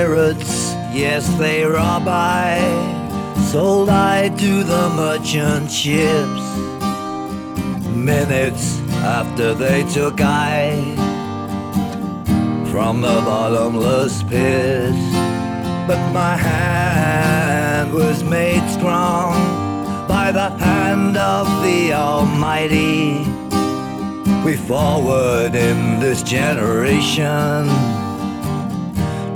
pirates, yes, they rob I. Sold I to the merchant ships. Minutes after they took I from the bottomless pit. But my hand was made strong by the hand of the Almighty. We forward in this generation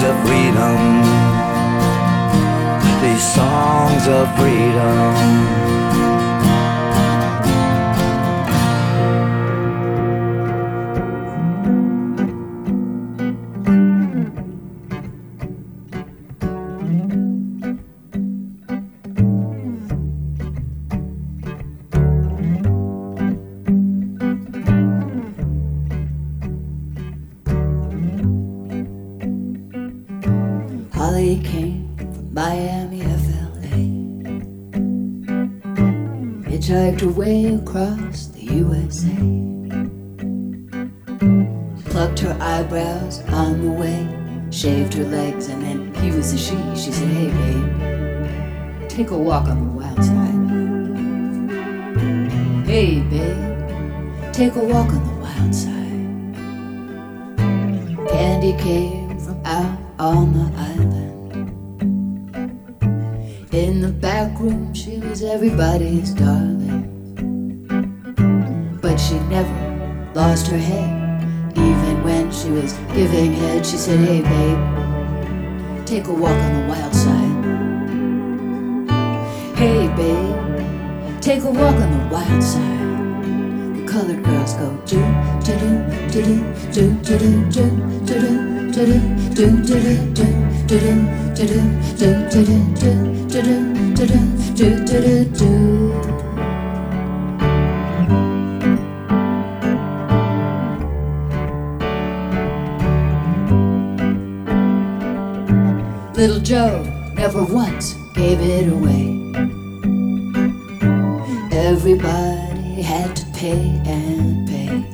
songs of freedom, these songs of freedom. She. She said, Hey, babe, take a walk on the wild side. Hey, babe, take a walk on the wild side. Candy came from out on the island. In the back room, she was everybody's darling. But she never lost her head. Even when she was giving head, she said, Hey, babe, take a walk on the wild side. Hey, babe, take a walk on the wild side. The colored girls go do do do do do do do do do do do do do do do do do Little Joe never once gave it away. Everybody had to pay and pay.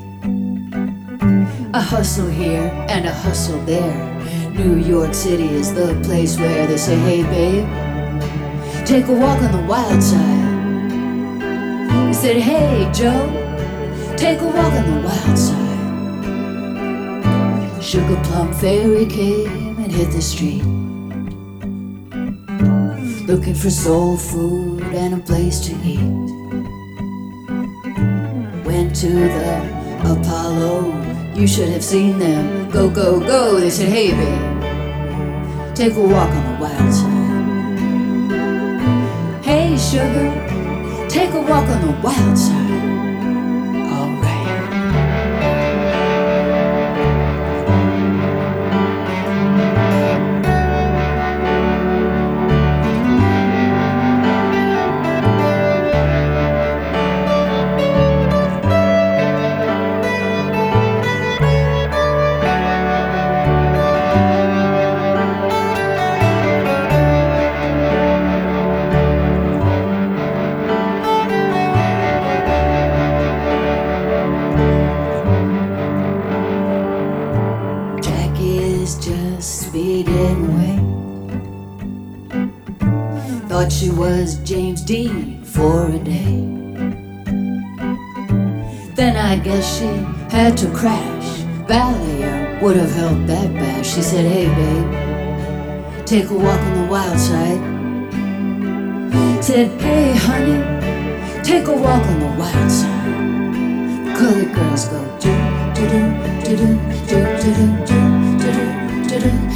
A hustle here and a hustle there. New York City is the place where they say, hey babe, take a walk on the wild side. He said, Hey, Joe, take a walk on the wild side. Sugar Plum Fairy came and hit the street. Looking for soul food and a place to eat. Went to the Apollo, you should have seen them. Go, go, go. They said, Hey, babe, take a walk on the wild side. Hey, sugar, take a walk on the wild side. Away. Thought she was James Dean for a day. Then I guess she had to crash. Valium would have helped that bash. She said, Hey, babe, take a walk on the wild side. Said, Hey, honey, take a walk on the wild side. The colored girls go do do do do do do do do do do do do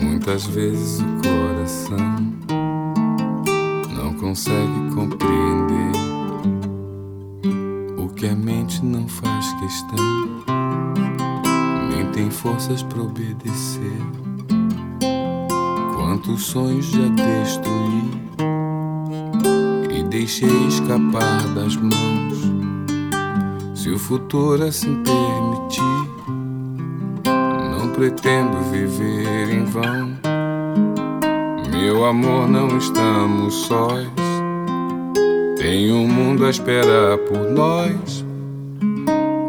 Muitas vezes o coração não consegue compreender mente não faz questão, nem tem forças para obedecer. Quantos sonhos já destruí e deixei escapar das mãos. Se o futuro assim permitir não pretendo viver em vão. Meu amor, não estamos sós. Tem um mundo a esperar por nós.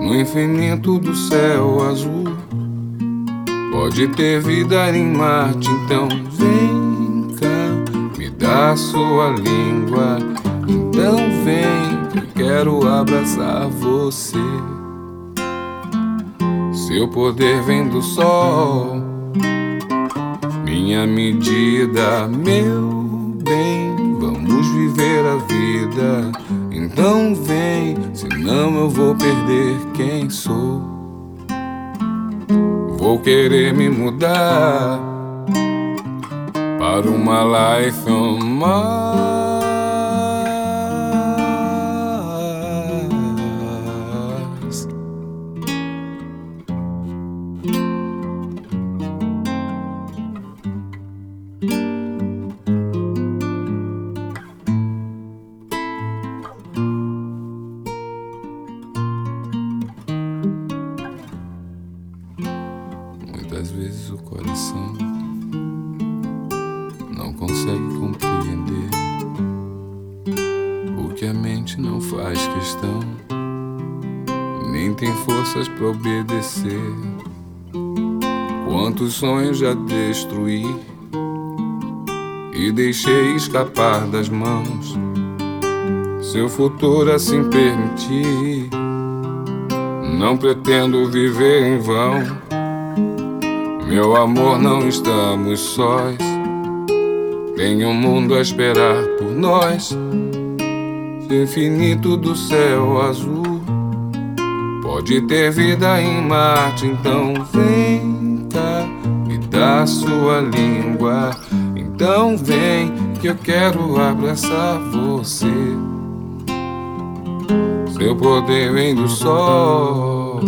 No infinito do céu azul. Pode ter vida em Marte, então vem cá, me dá sua língua. Então vem, eu quero abraçar você. Seu poder vem do sol, minha medida, meu bem. Vamos viver a vida, então vem, senão eu vou perder quem sou. Vou querer me mudar para uma life on. Sonhos já destruí e deixei escapar das mãos. Seu futuro assim permitir, não pretendo viver em vão. Meu amor, não estamos sós. Tem um mundo a esperar por nós. Infinito do céu azul pode ter vida em Marte, então vem dá sua língua. Então vem que eu quero abraçar você. Seu poder vem do sol,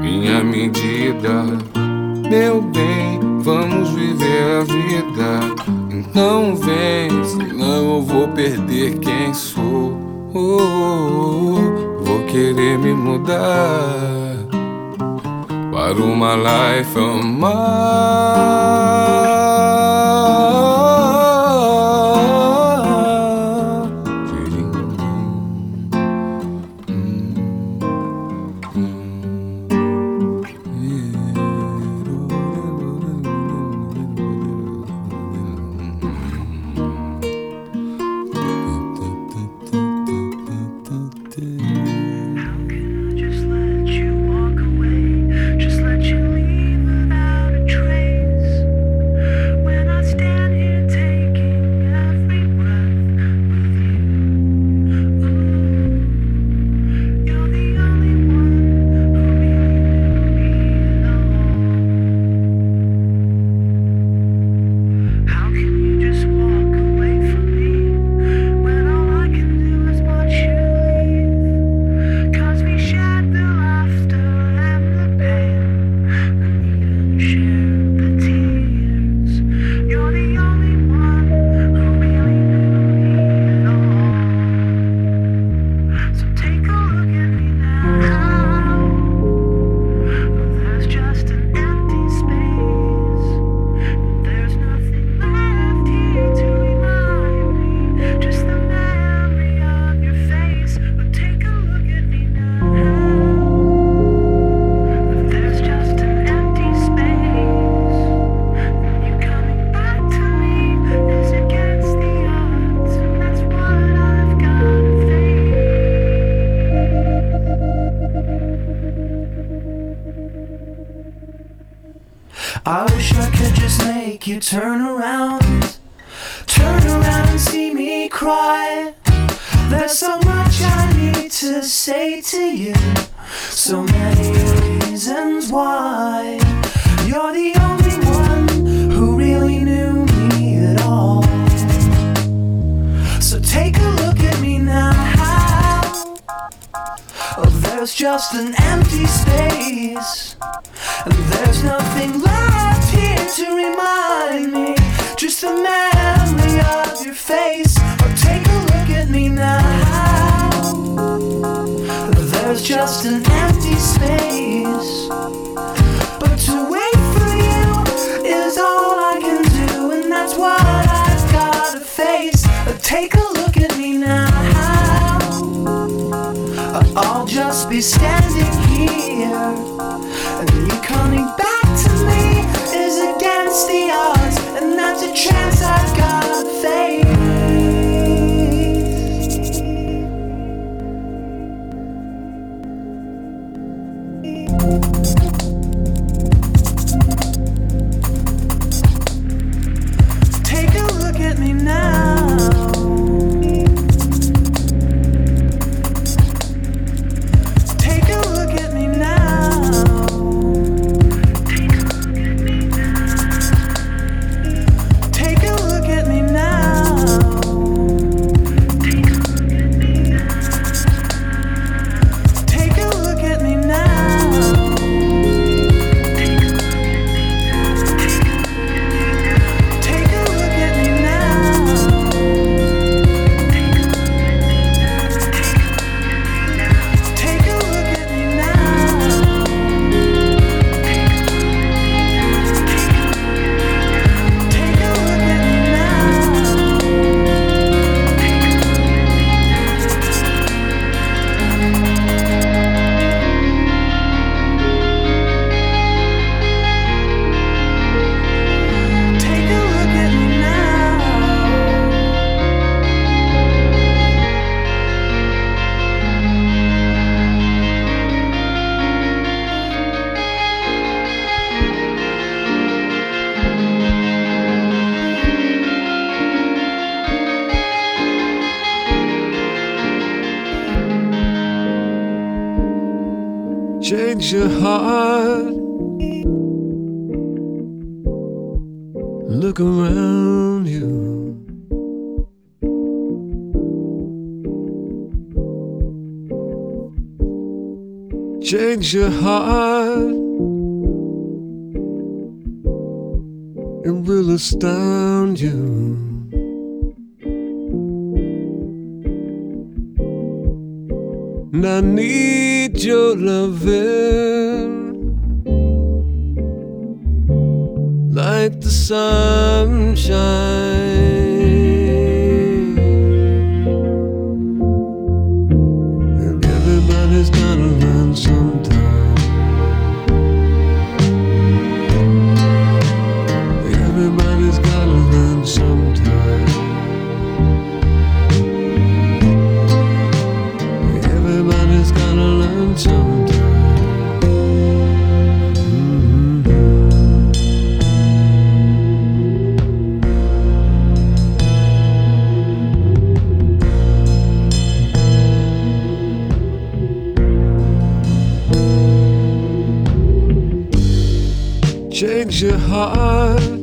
minha medida. Meu bem, vamos viver a vida. Então vem, senão eu vou perder quem sou. Oh, oh, oh, vou querer me mudar Warum allein für mich? just an empty space. But to wait for you is all I can do, and that's what I've gotta face. But take a look at me now. I'll just be standing here, and you coming back to me is against the odds, and that's a chance. Your heart in will estate. Change your heart.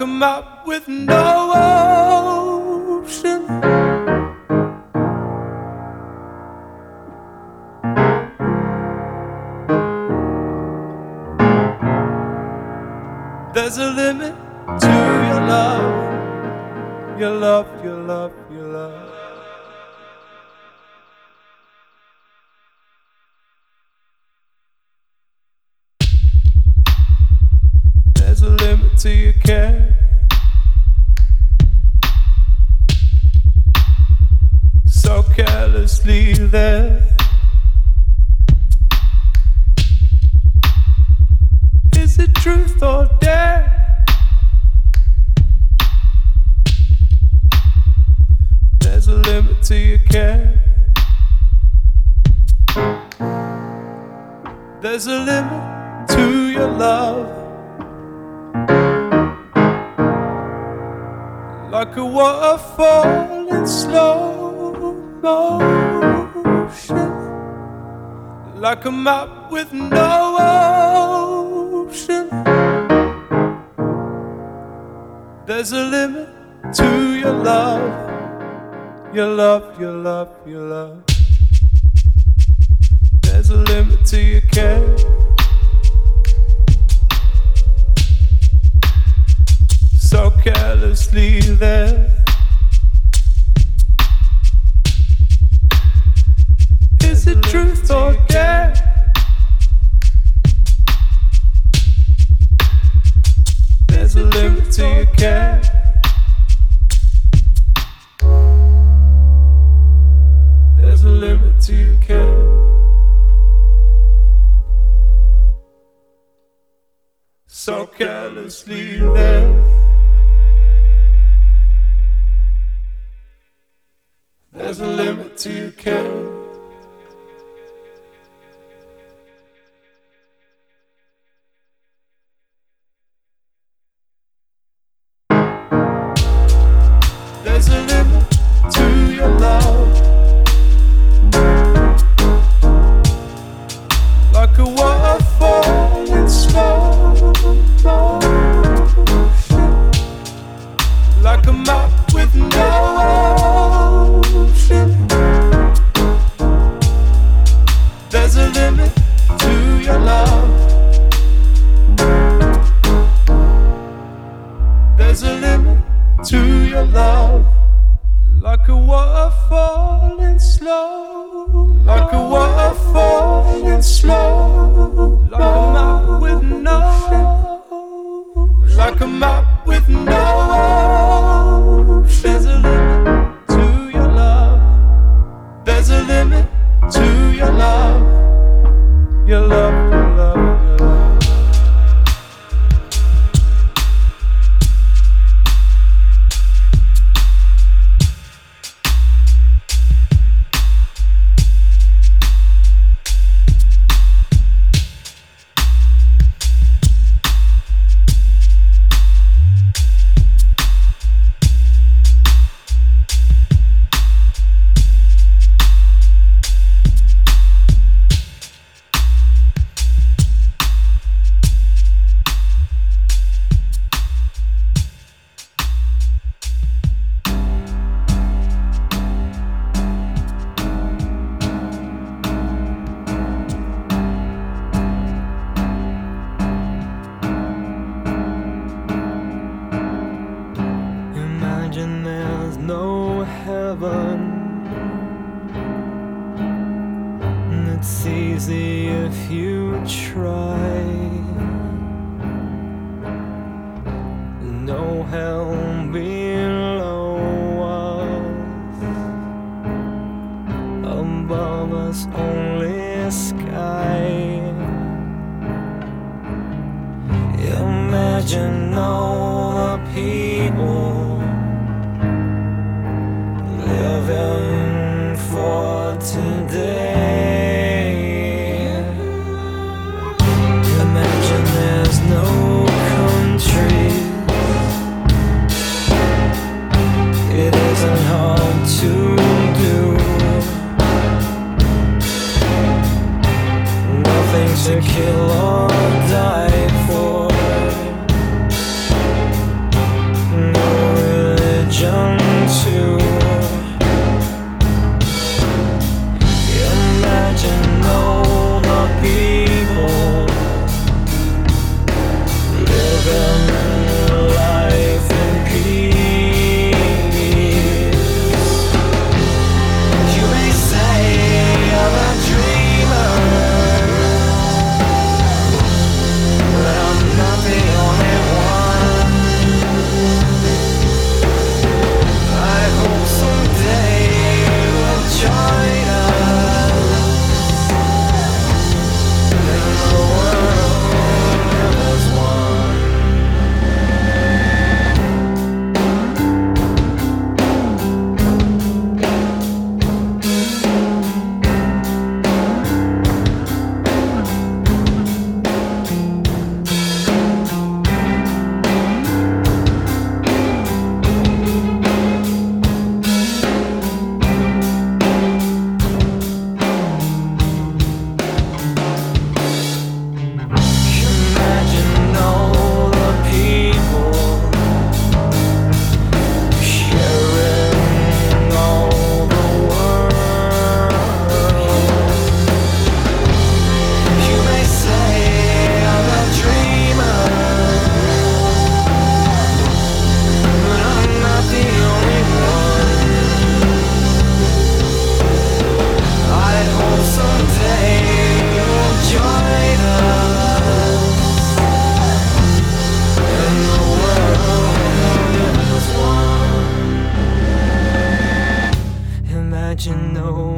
A map with no ocean. There's a endlessly there. Is it truth or dare? There's a limit to your care. There's a limit to your love. like a waterfall in slow motion. Like a map with no ocean. There's a limit to your love. Your love, your love, your love. There's a limit to your care. So carelessly there. Is it truth? There's a limit to your care. There's a limit to your care. So carelessly there.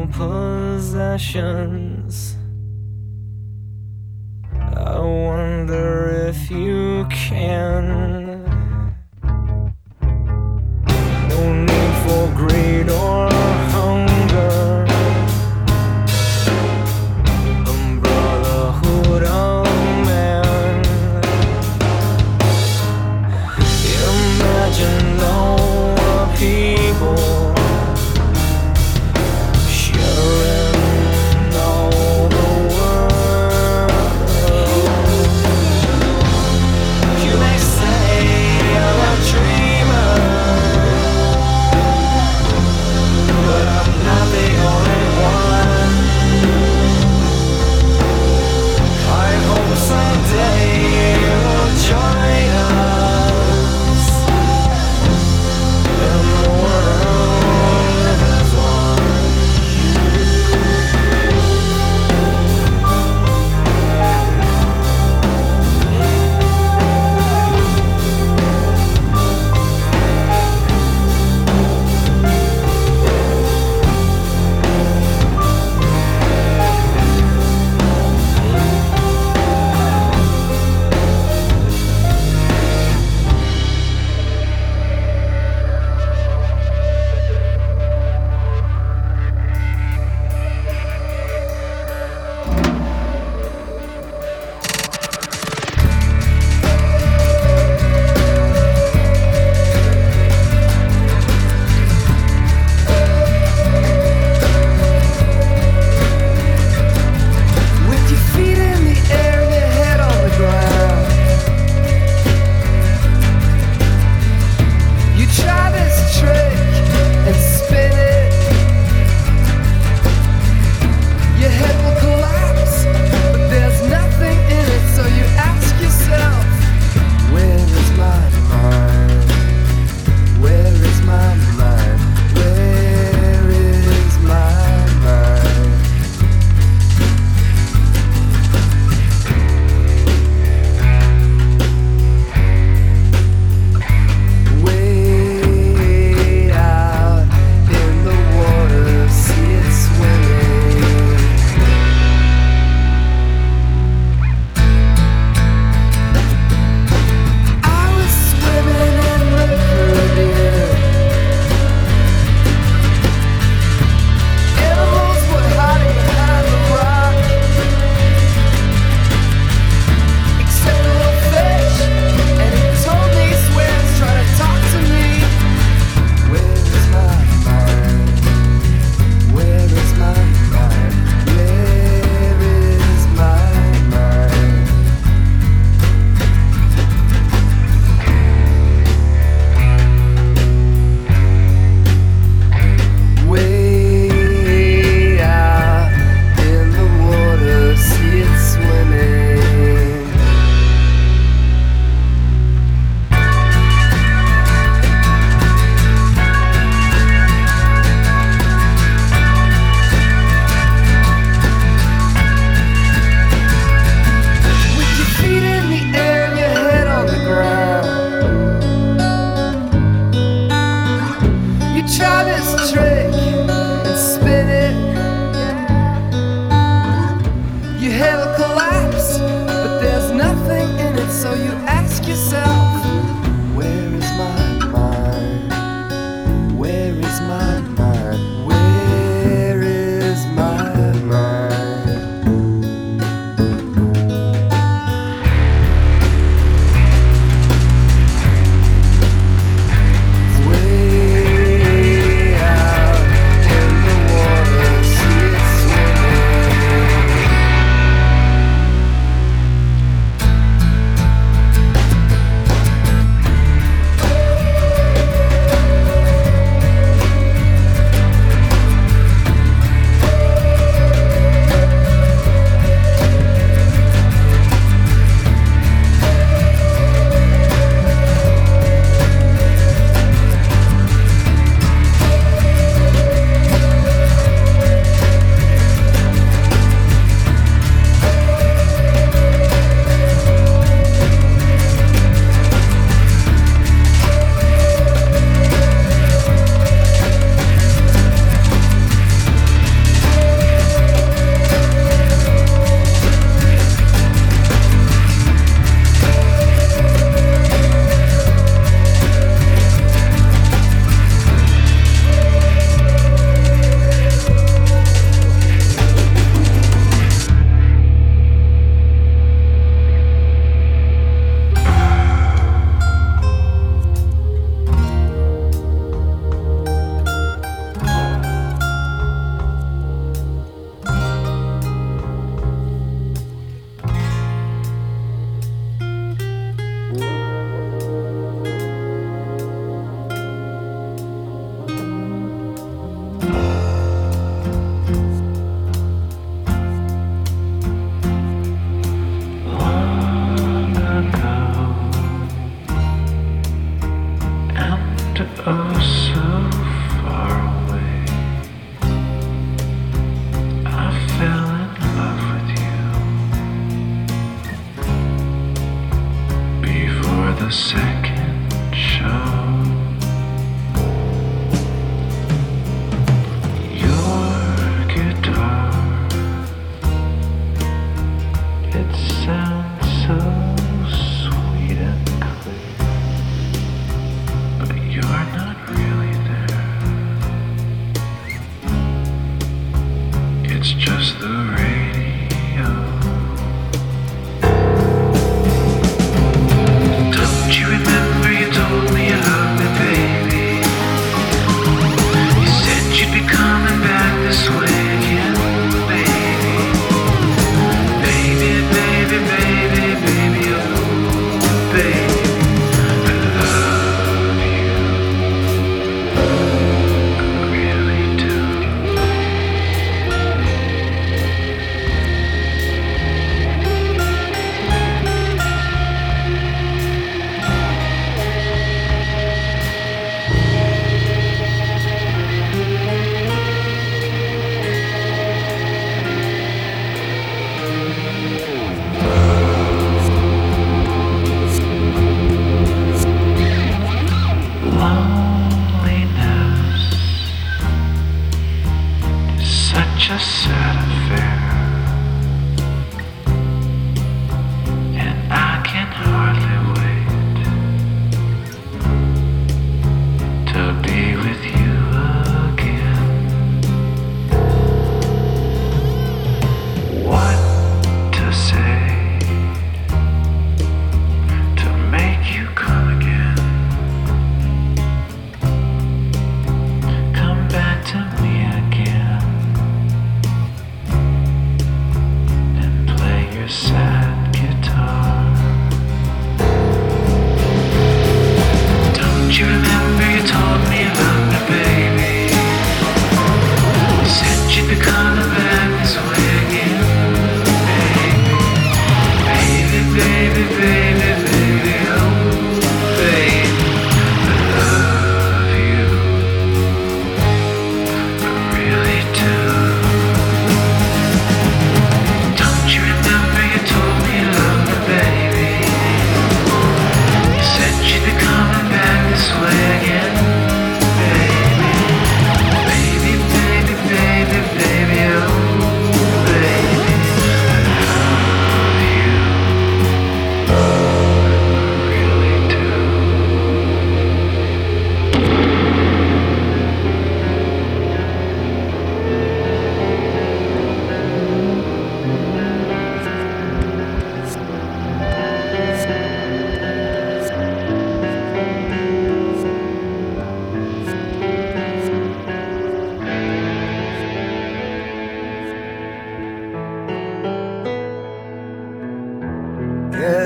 possessions.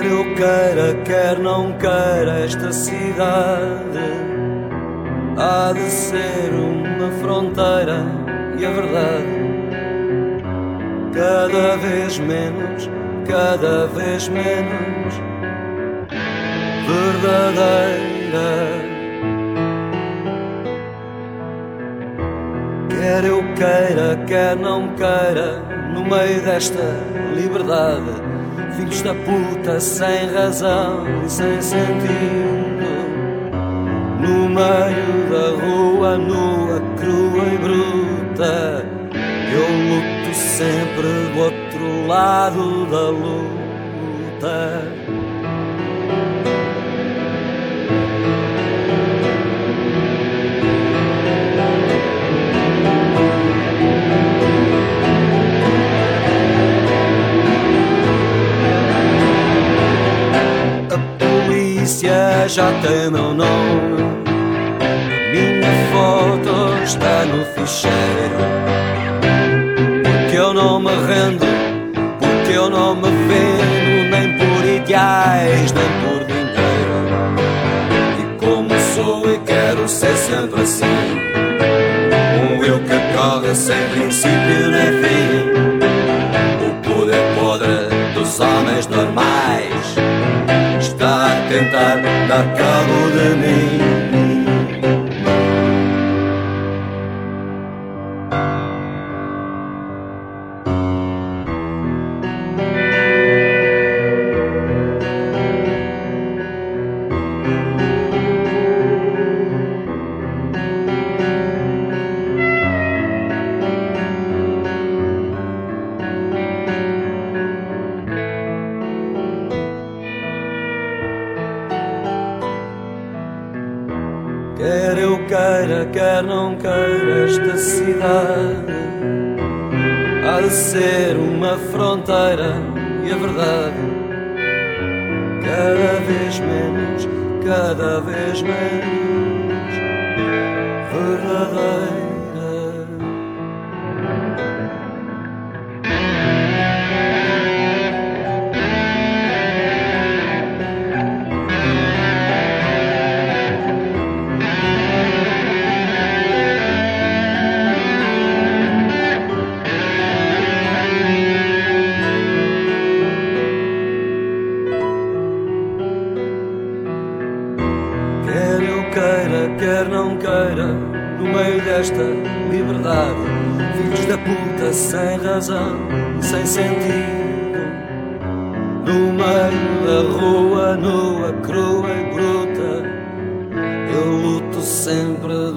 Quer eu queira, quer não queira, esta cidade. Há de ser uma fronteira e a verdade. Cada vez menos, cada vez menos. Verdadeira. Quer eu queira, quer não queira, no meio desta liberdade, filhos da puta sem razão e sem sentido, no meio da rua nua, crua e bruta, eu luto sempre do outro lado da luta. Já tem meu nome. Minha foto está no ficheiro. Porque eu não me rendo, porque eu não me vendo nem por ideais, nem por dinheiro. E como sou e quero ser sempre assim. Um eu que corre sem princípio nem fim. O poder podre dos homens normais a tentar dar cabo de mim.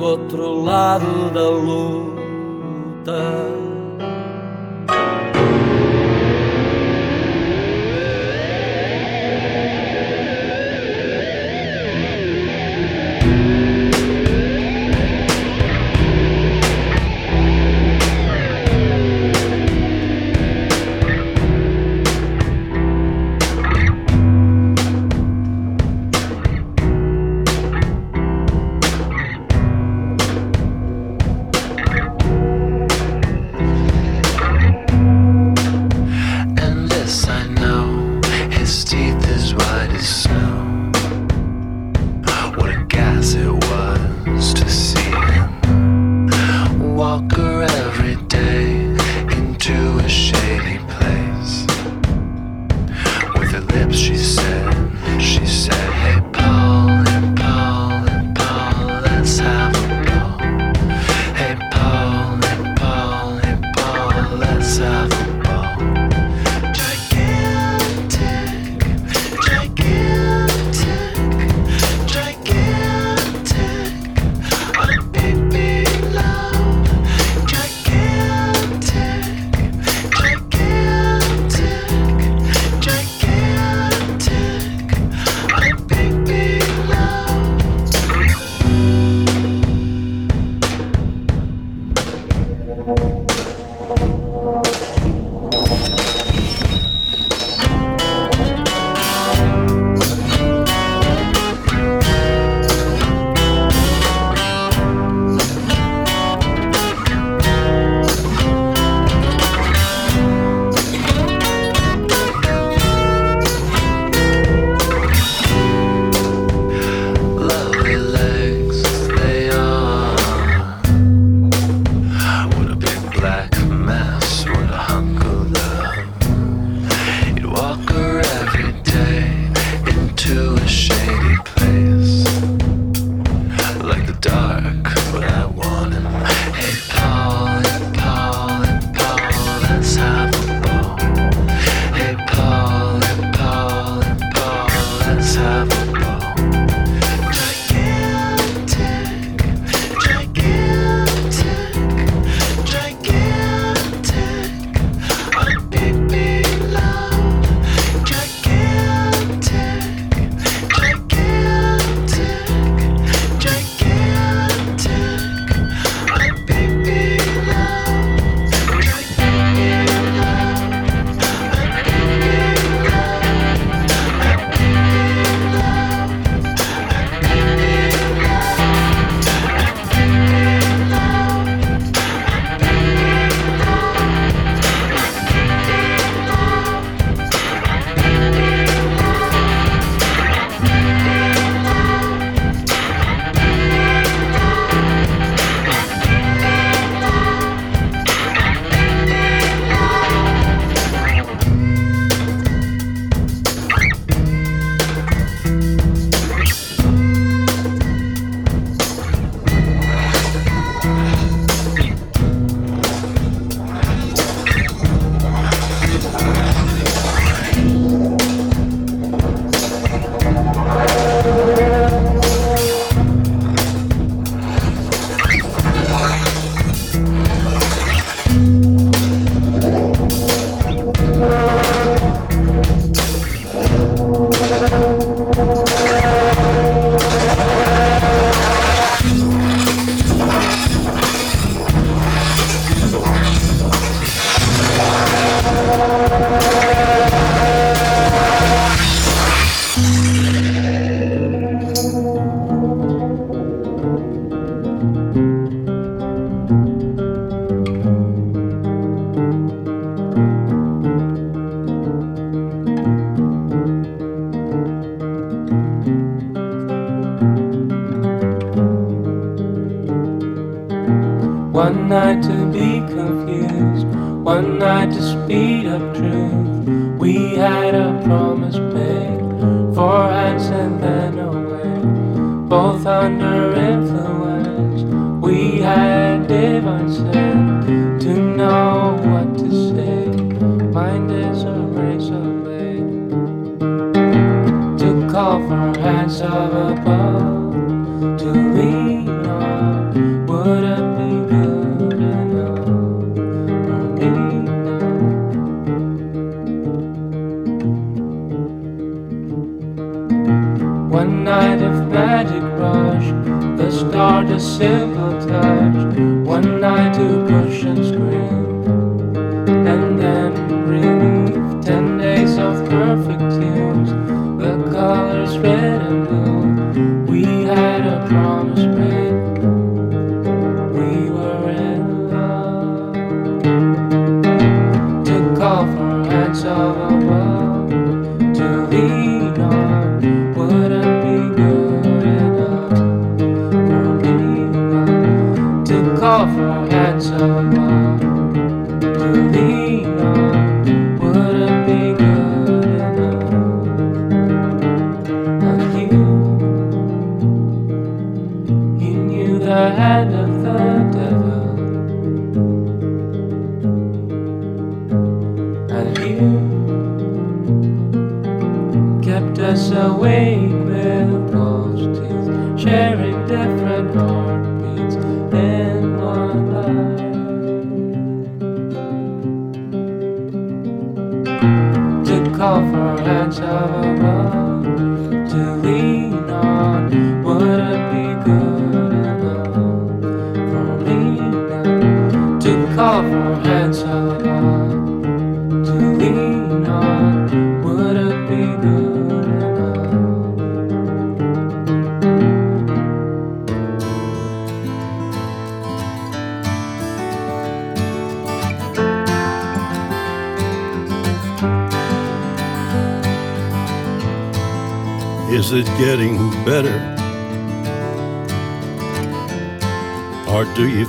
Outro lado da luta.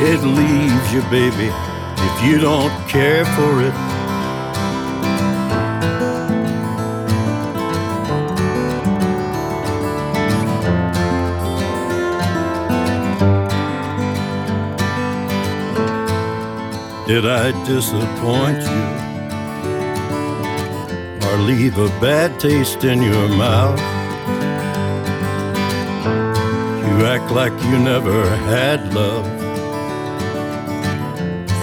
It leaves you, baby, if you don't care for it. Did I disappoint you? Or leave a bad taste in your mouth? You act like you never had love.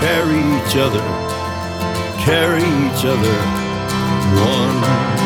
carry each other, carry each other. One.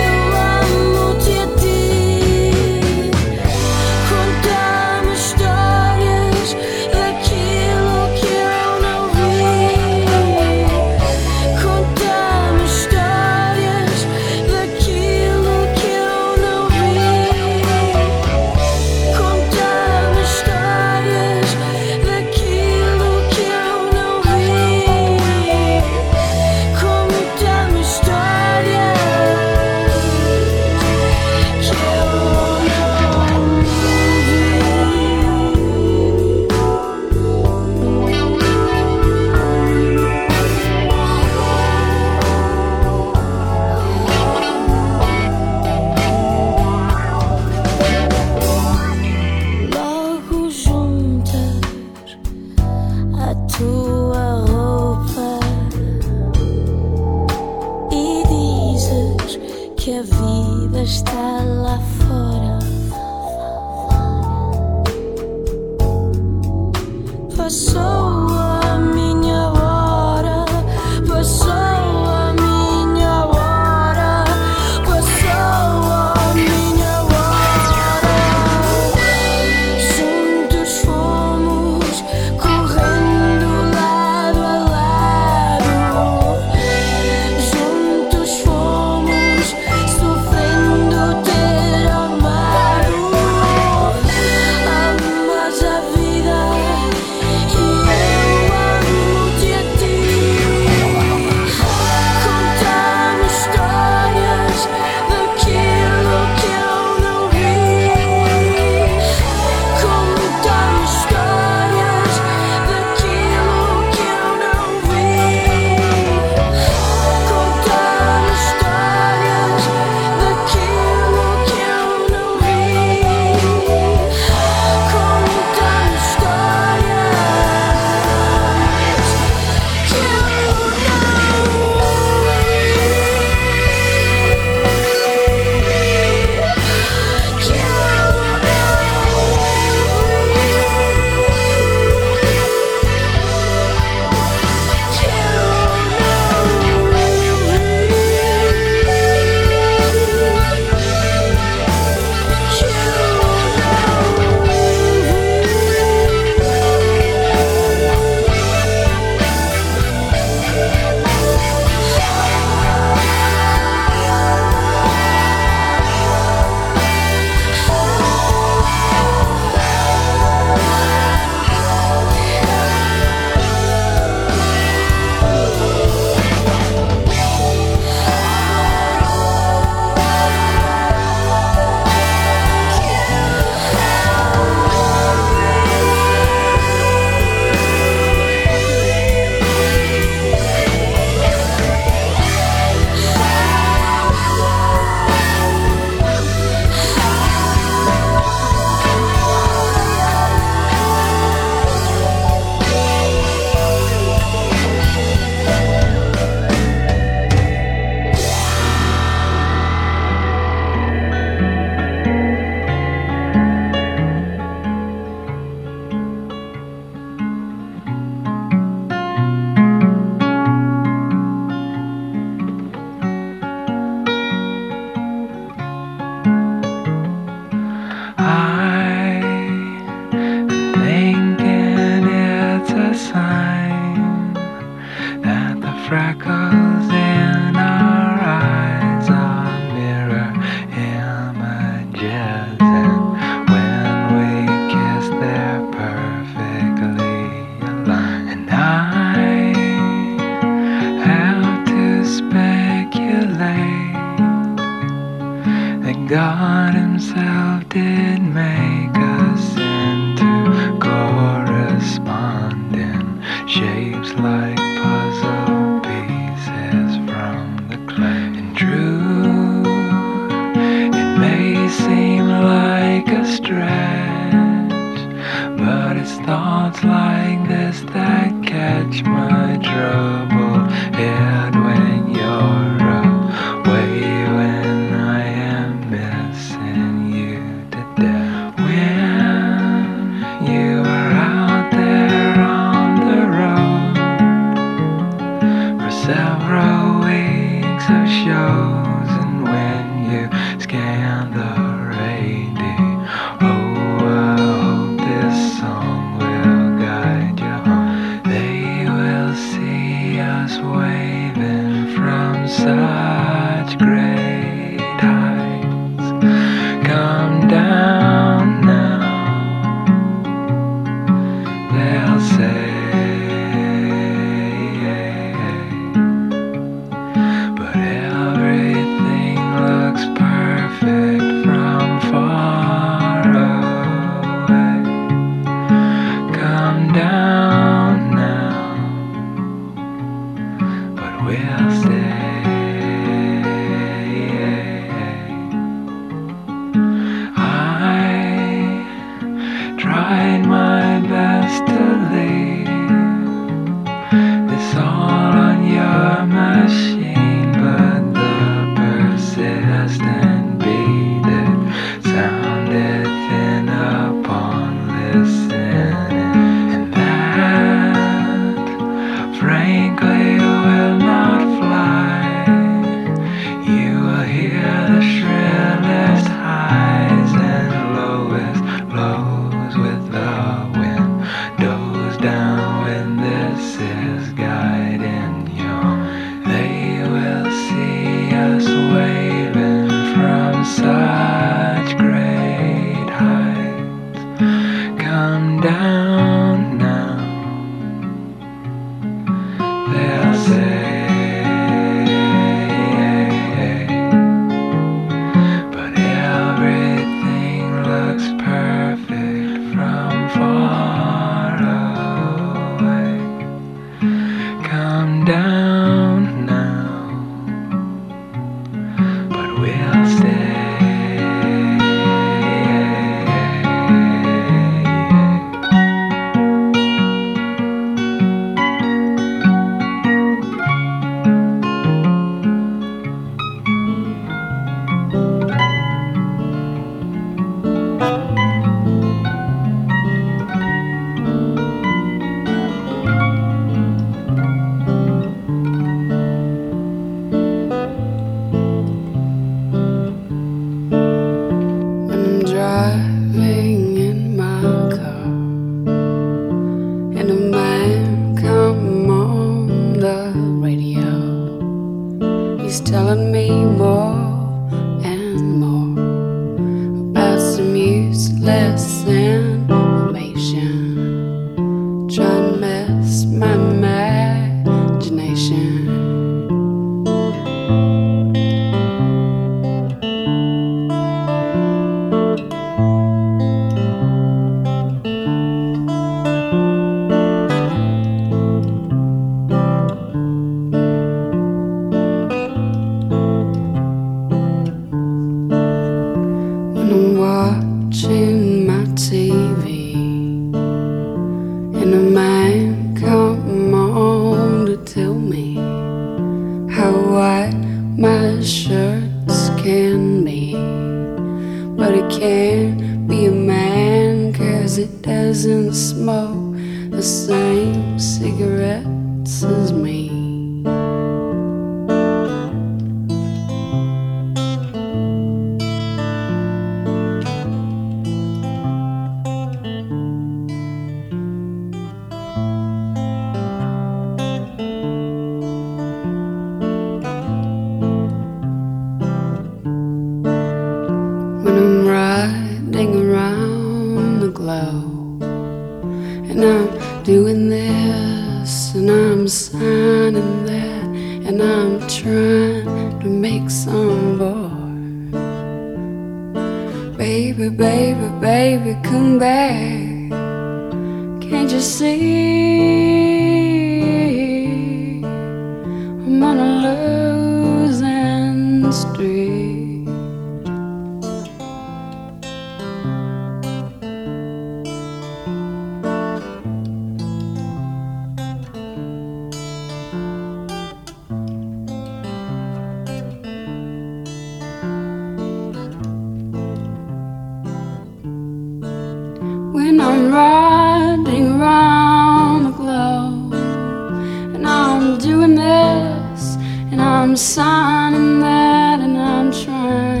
I'm signing that and I'm trying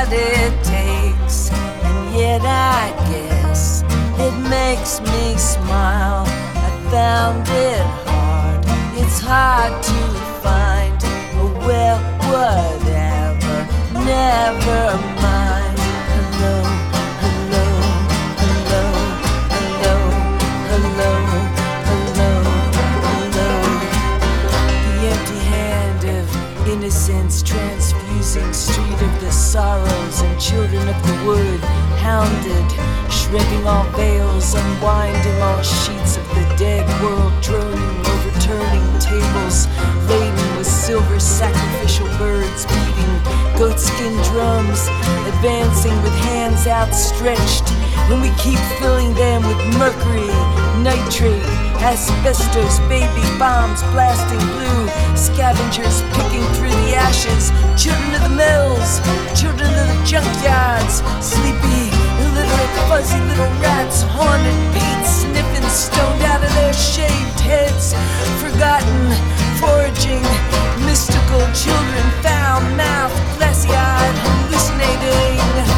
what it takes. And yet I guess it makes me smile. I found it hard, it's hard to find. Oh, well, whatever, never mind. Sorrows and children of the wood hounded shredding all veils unwinding all sheets of the dead world droning overturning tables laden with silver sacrificial birds beating goatskin drums advancing with hands outstretched. When we keep filling them with mercury nitrate Asbestos, baby bombs blasting blue. Scavengers picking through the ashes. Children of the mills, children of the junkyards. Sleepy, illiterate, fuzzy little rats. Haunted beats, sniffing, stoned out of their shaved heads. Forgotten, foraging, mystical children. Foul mouth, glassy eyed, hallucinating.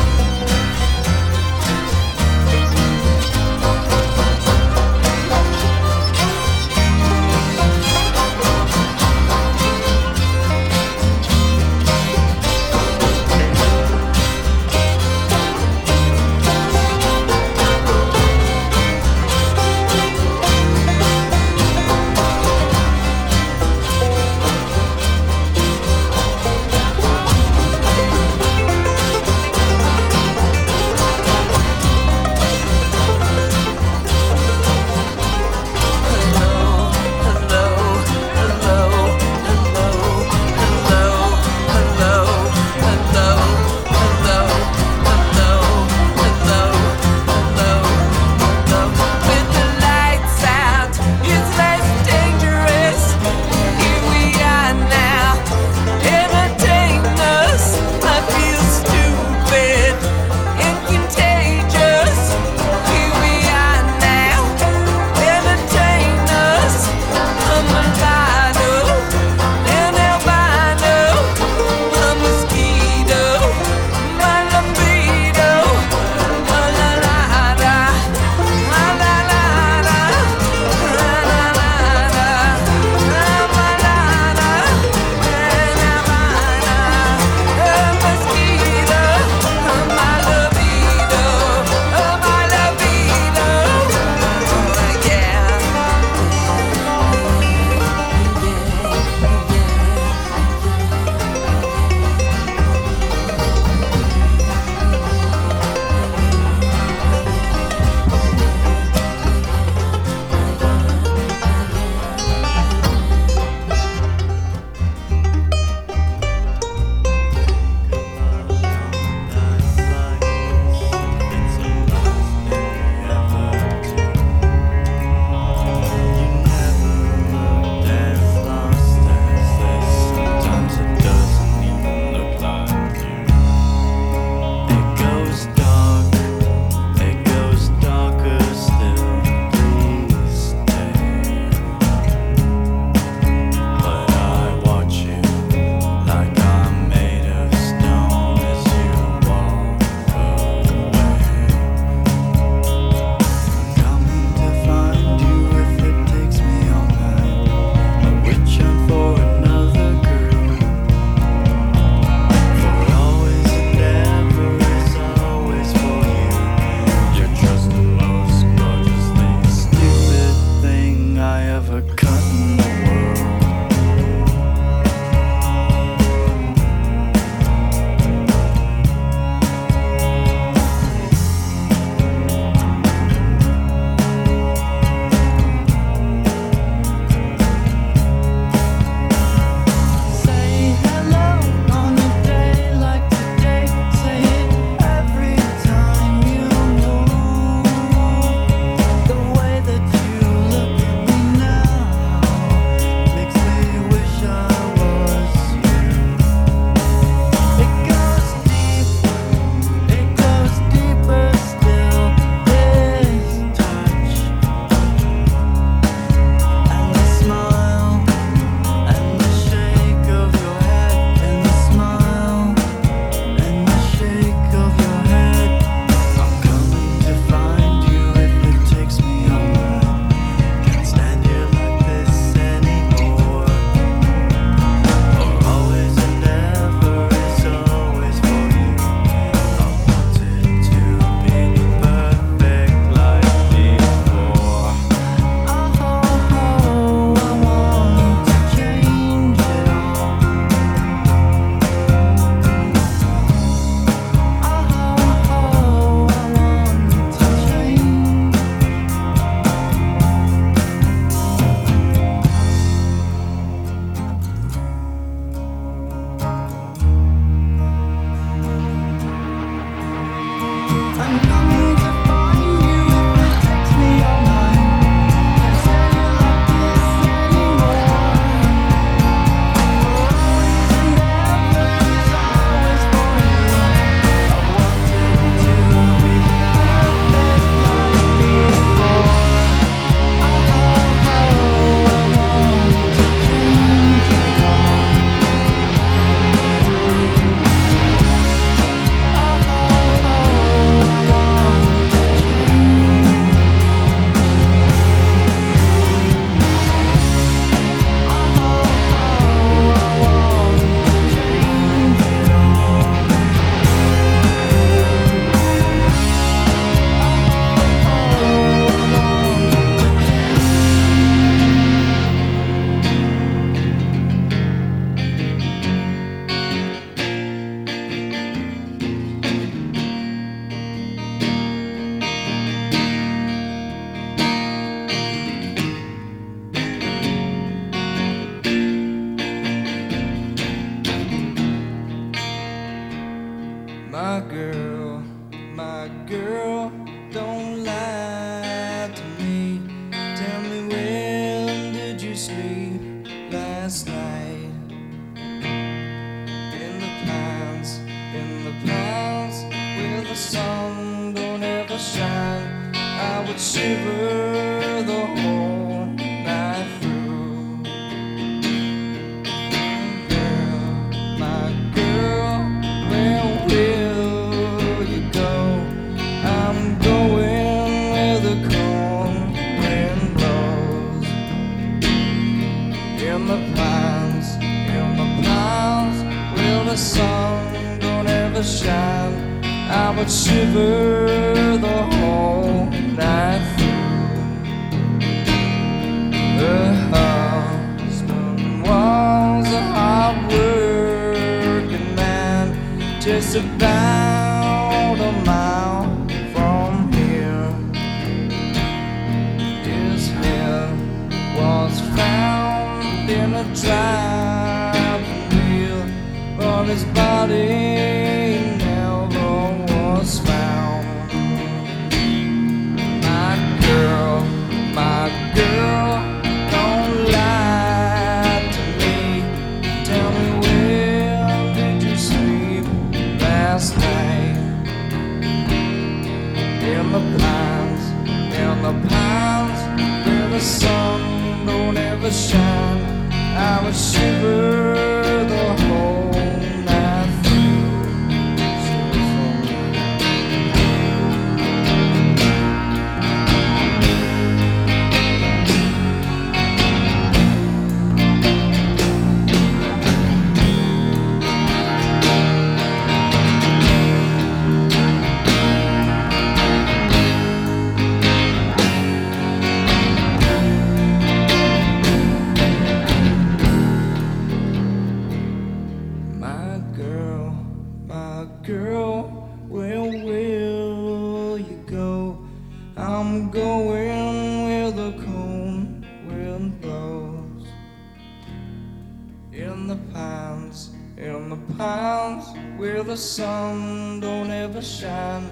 the pines where the sun don't ever shine.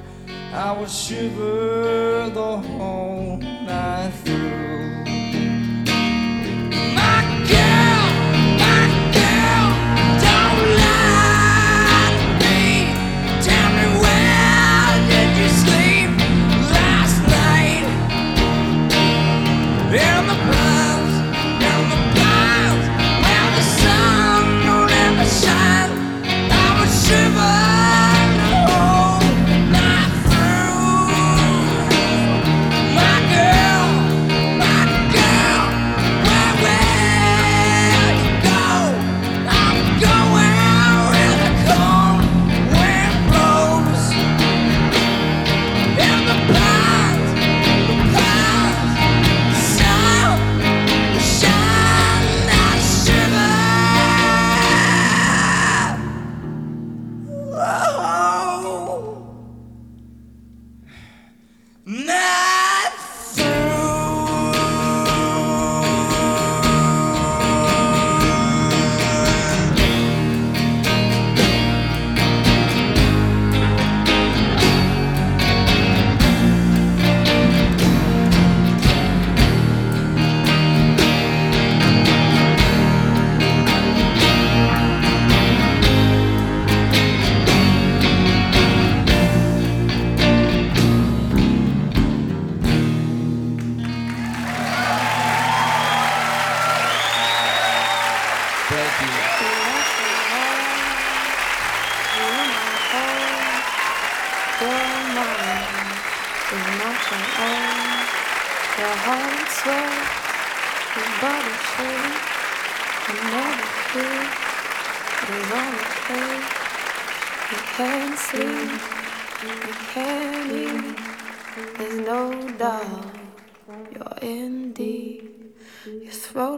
I would shiver the whole night through.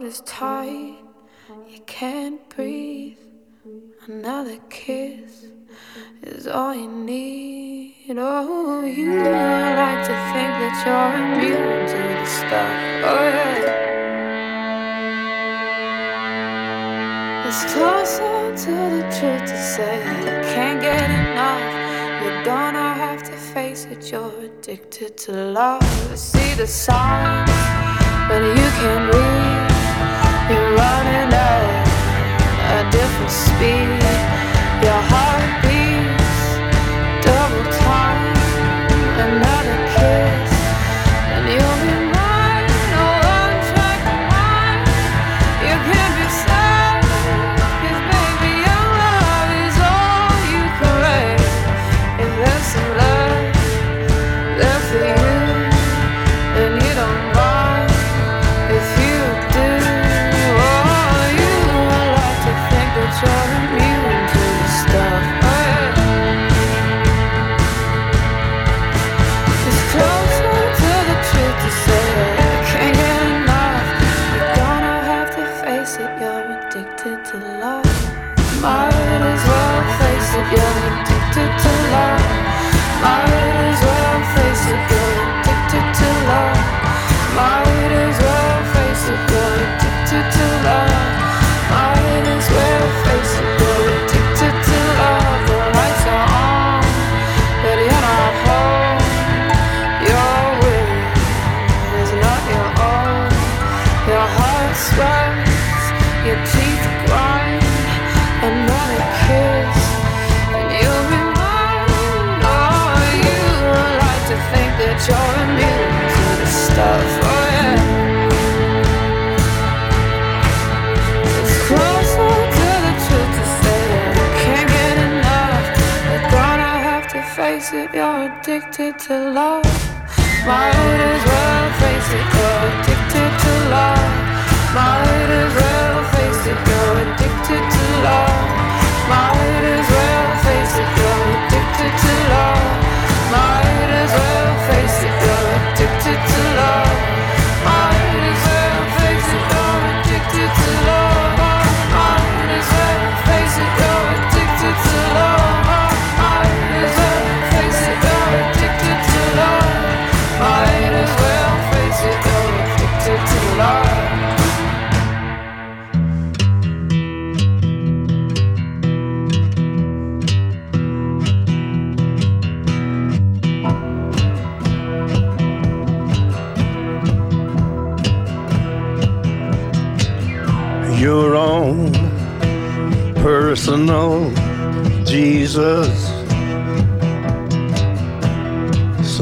hold us tight. You can't breathe. Another kiss is all you need. Oh, you like to think that you're immune to the stuff. Oh, yeah. It's closer to the truth to say you can't get enough. You're gonna have to face it. You're addicted to love. See the signs, but you can't read. You're running at a different speed. To love. Might as well face it, you're addicted to love. Might as well face it, you're addicted to love. Might as well face it, you're addicted to love. Might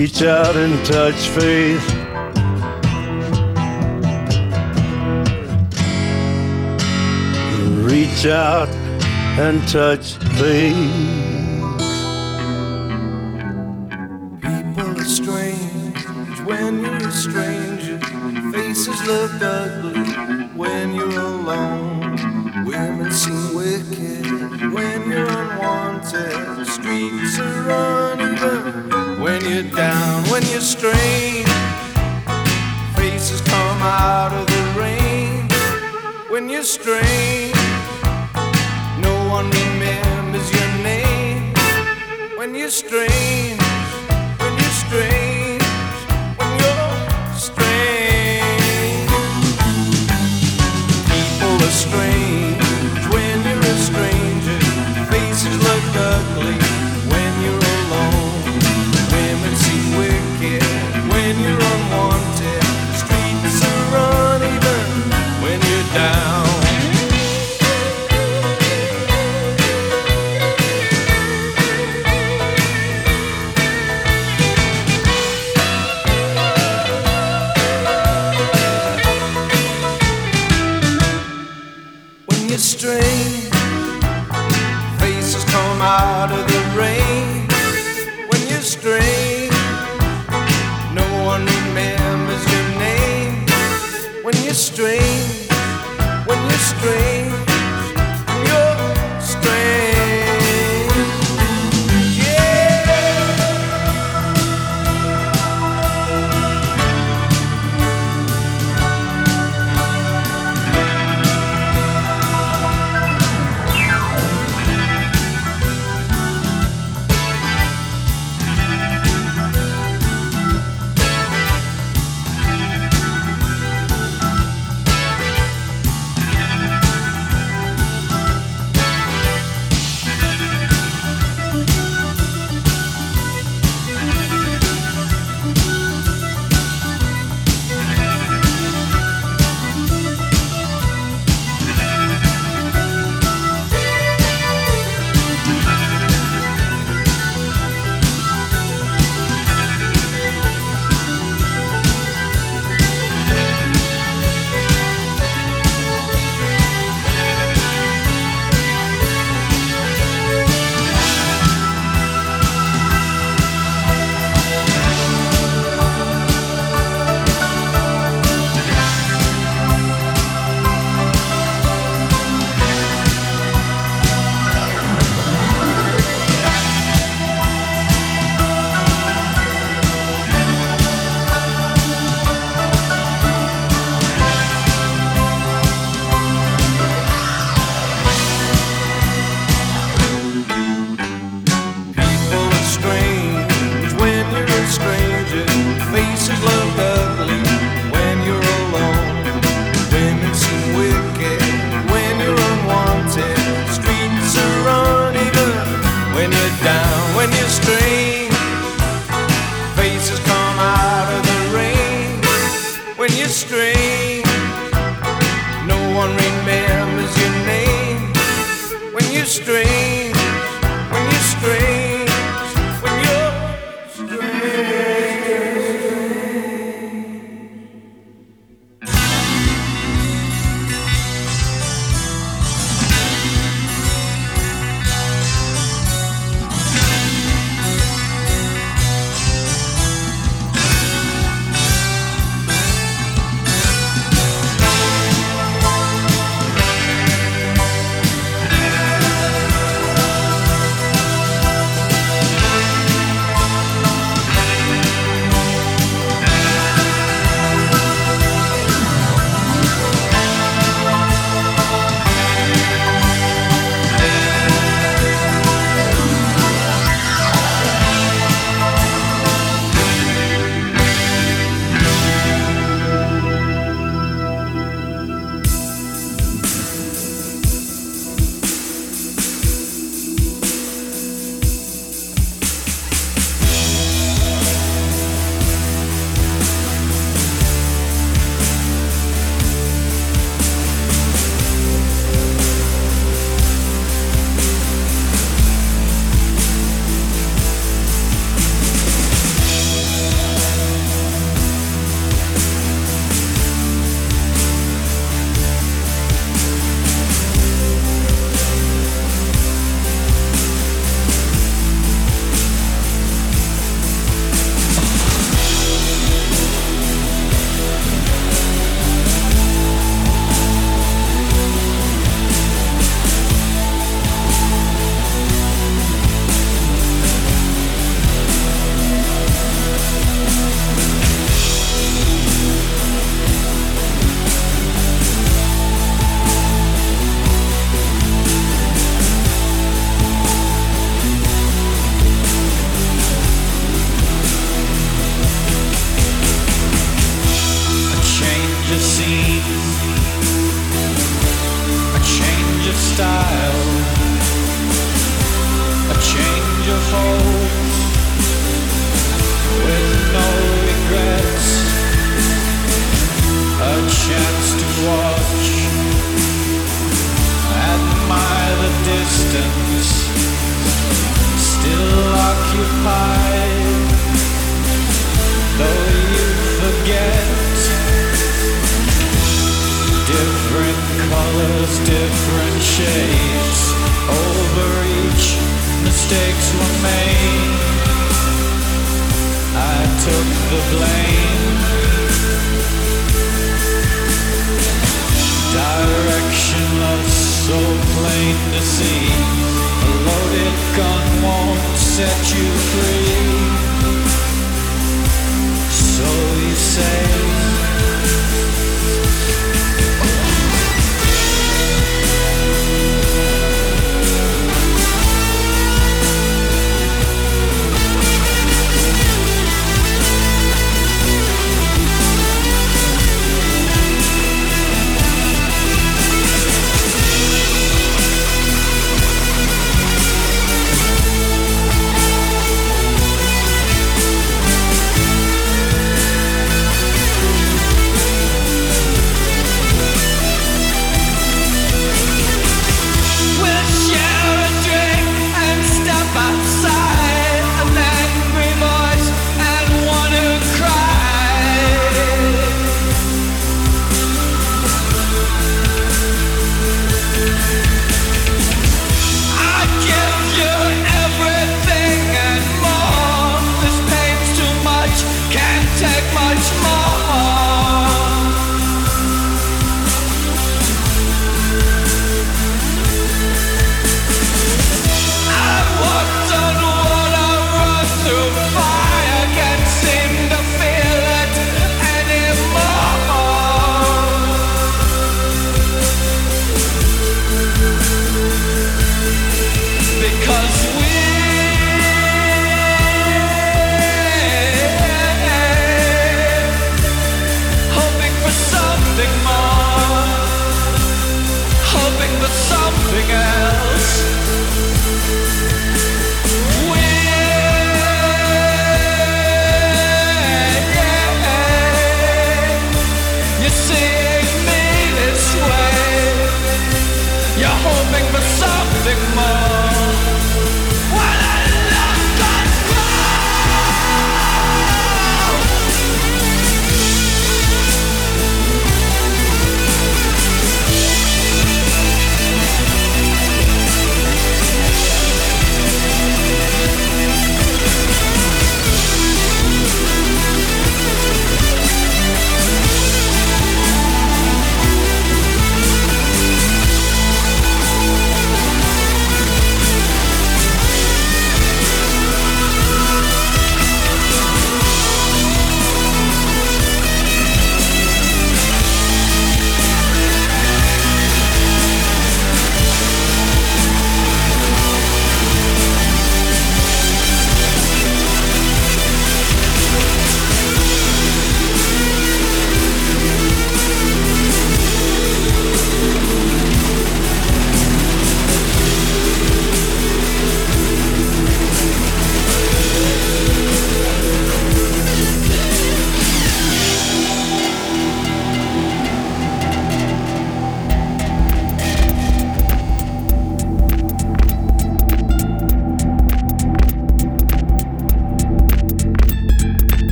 Reach out and touch faith. Reach out and touch faith. People are strange when you're a stranger. Faces look ugly when you're alone. Women seem wicked when you're unwanted. You're down, when you're strange. Faces come out of the rain when you're strange. No one remembers your name when you're strange. You're strange. Faces come out of the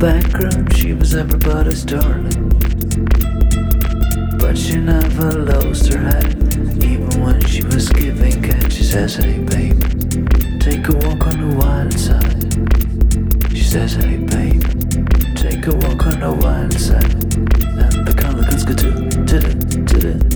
back room, she was everybody's darling. But she never lost her head, even when she was giving and she says, hey babe, take a walk on the wild side. She says, hey babe, take a walk on the wild side. And the color comes to to the, to the.